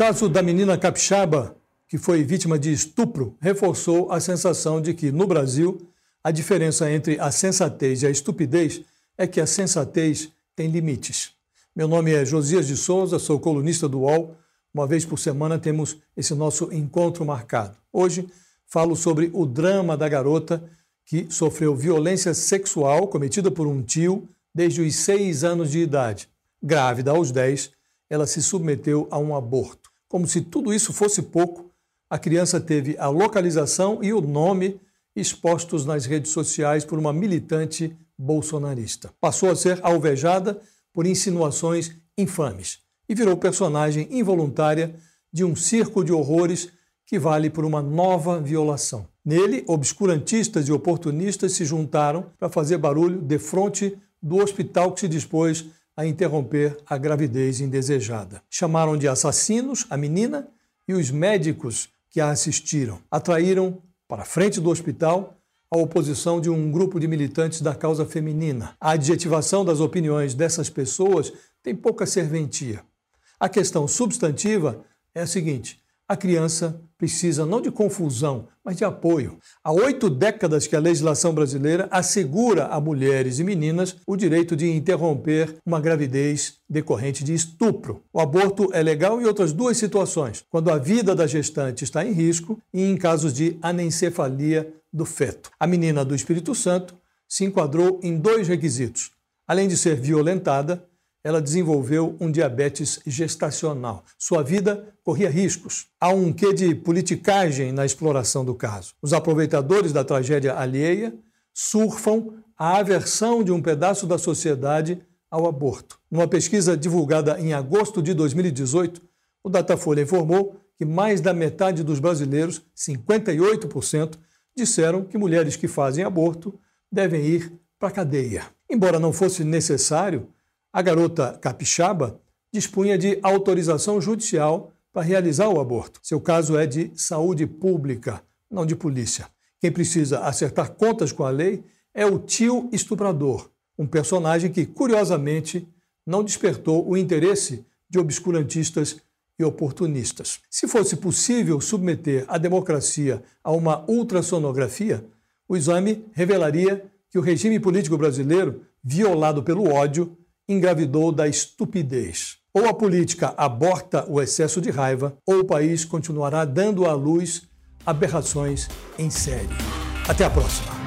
caso da menina capixaba, que foi vítima de estupro, reforçou a sensação de que, no Brasil, a diferença entre a sensatez e a estupidez é que a sensatez tem limites. Meu nome é Josias de Souza, sou colunista do UOL. Uma vez por semana temos esse nosso encontro marcado. Hoje falo sobre o drama da garota que sofreu violência sexual cometida por um tio desde os seis anos de idade. Grávida aos 10, ela se submeteu a um aborto. Como se tudo isso fosse pouco, a criança teve a localização e o nome expostos nas redes sociais por uma militante bolsonarista. Passou a ser alvejada por insinuações infames e virou personagem involuntária de um circo de horrores que vale por uma nova violação. Nele, obscurantistas e oportunistas se juntaram para fazer barulho de frente do hospital que se dispôs a interromper a gravidez indesejada. Chamaram de assassinos a menina e os médicos que a assistiram. Atraíram para a frente do hospital a oposição de um grupo de militantes da causa feminina. A adjetivação das opiniões dessas pessoas tem pouca serventia. A questão substantiva é a seguinte: a criança precisa não de confusão, mas de apoio. Há oito décadas que a legislação brasileira assegura a mulheres e meninas o direito de interromper uma gravidez decorrente de estupro. O aborto é legal em outras duas situações: quando a vida da gestante está em risco e em casos de anencefalia do feto. A menina do Espírito Santo se enquadrou em dois requisitos. Além de ser violentada, ela desenvolveu um diabetes gestacional. Sua vida corria riscos. Há um quê de politicagem na exploração do caso. Os aproveitadores da tragédia alheia surfam a aversão de um pedaço da sociedade ao aborto. Numa pesquisa divulgada em agosto de 2018, o Datafolha informou que mais da metade dos brasileiros, 58%, disseram que mulheres que fazem aborto devem ir para a cadeia. Embora não fosse necessário, a garota capixaba dispunha de autorização judicial para realizar o aborto. Seu caso é de saúde pública, não de polícia. Quem precisa acertar contas com a lei é o tio estuprador, um personagem que, curiosamente, não despertou o interesse de obscurantistas e oportunistas. Se fosse possível submeter a democracia a uma ultrassonografia, o exame revelaria que o regime político brasileiro, violado pelo ódio, engravidou da estupidez. Ou a política aborta o excesso de raiva, ou o país continuará dando à luz aberrações em série. Até a próxima!